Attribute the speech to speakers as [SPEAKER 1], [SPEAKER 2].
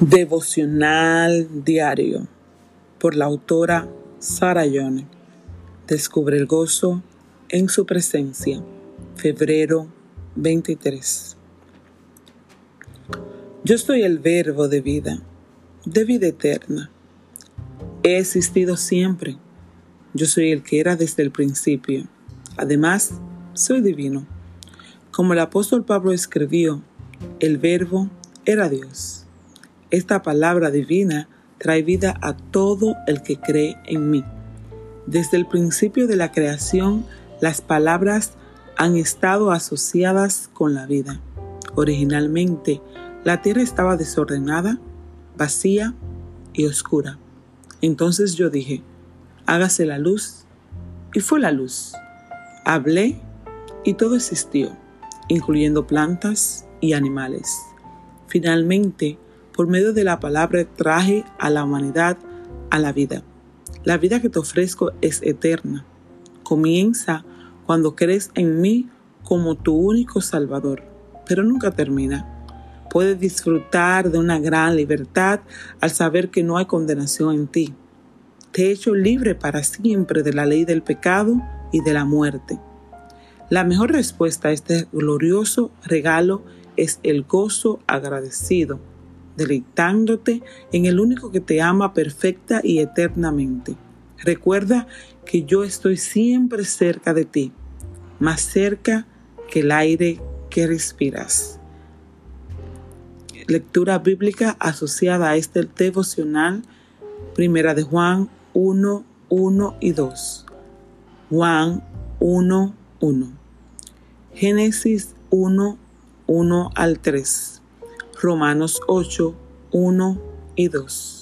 [SPEAKER 1] Devocional diario por la autora Sara Yone. Descubre el gozo en su presencia. Febrero 23. Yo soy el verbo de vida, de vida eterna. He existido siempre. Yo soy el que era desde el principio. Además, soy divino. Como el apóstol Pablo escribió, el verbo era Dios. Esta palabra divina trae vida a todo el que cree en mí. Desde el principio de la creación, las palabras han estado asociadas con la vida. Originalmente, la tierra estaba desordenada, vacía y oscura. Entonces yo dije, hágase la luz, y fue la luz. Hablé y todo existió, incluyendo plantas y animales. Finalmente, por medio de la palabra traje a la humanidad a la vida. La vida que te ofrezco es eterna. Comienza cuando crees en mí como tu único Salvador, pero nunca termina. Puedes disfrutar de una gran libertad al saber que no hay condenación en ti. Te he hecho libre para siempre de la ley del pecado y de la muerte. La mejor respuesta a este glorioso regalo es el gozo agradecido deleitándote en el único que te ama perfecta y eternamente. Recuerda que yo estoy siempre cerca de ti, más cerca que el aire que respiras. Lectura bíblica asociada a este devocional, primera de Juan 1, 1 y 2. Juan 1, 1. Génesis 1, 1 al 3. Romanos 8, 1 y 2.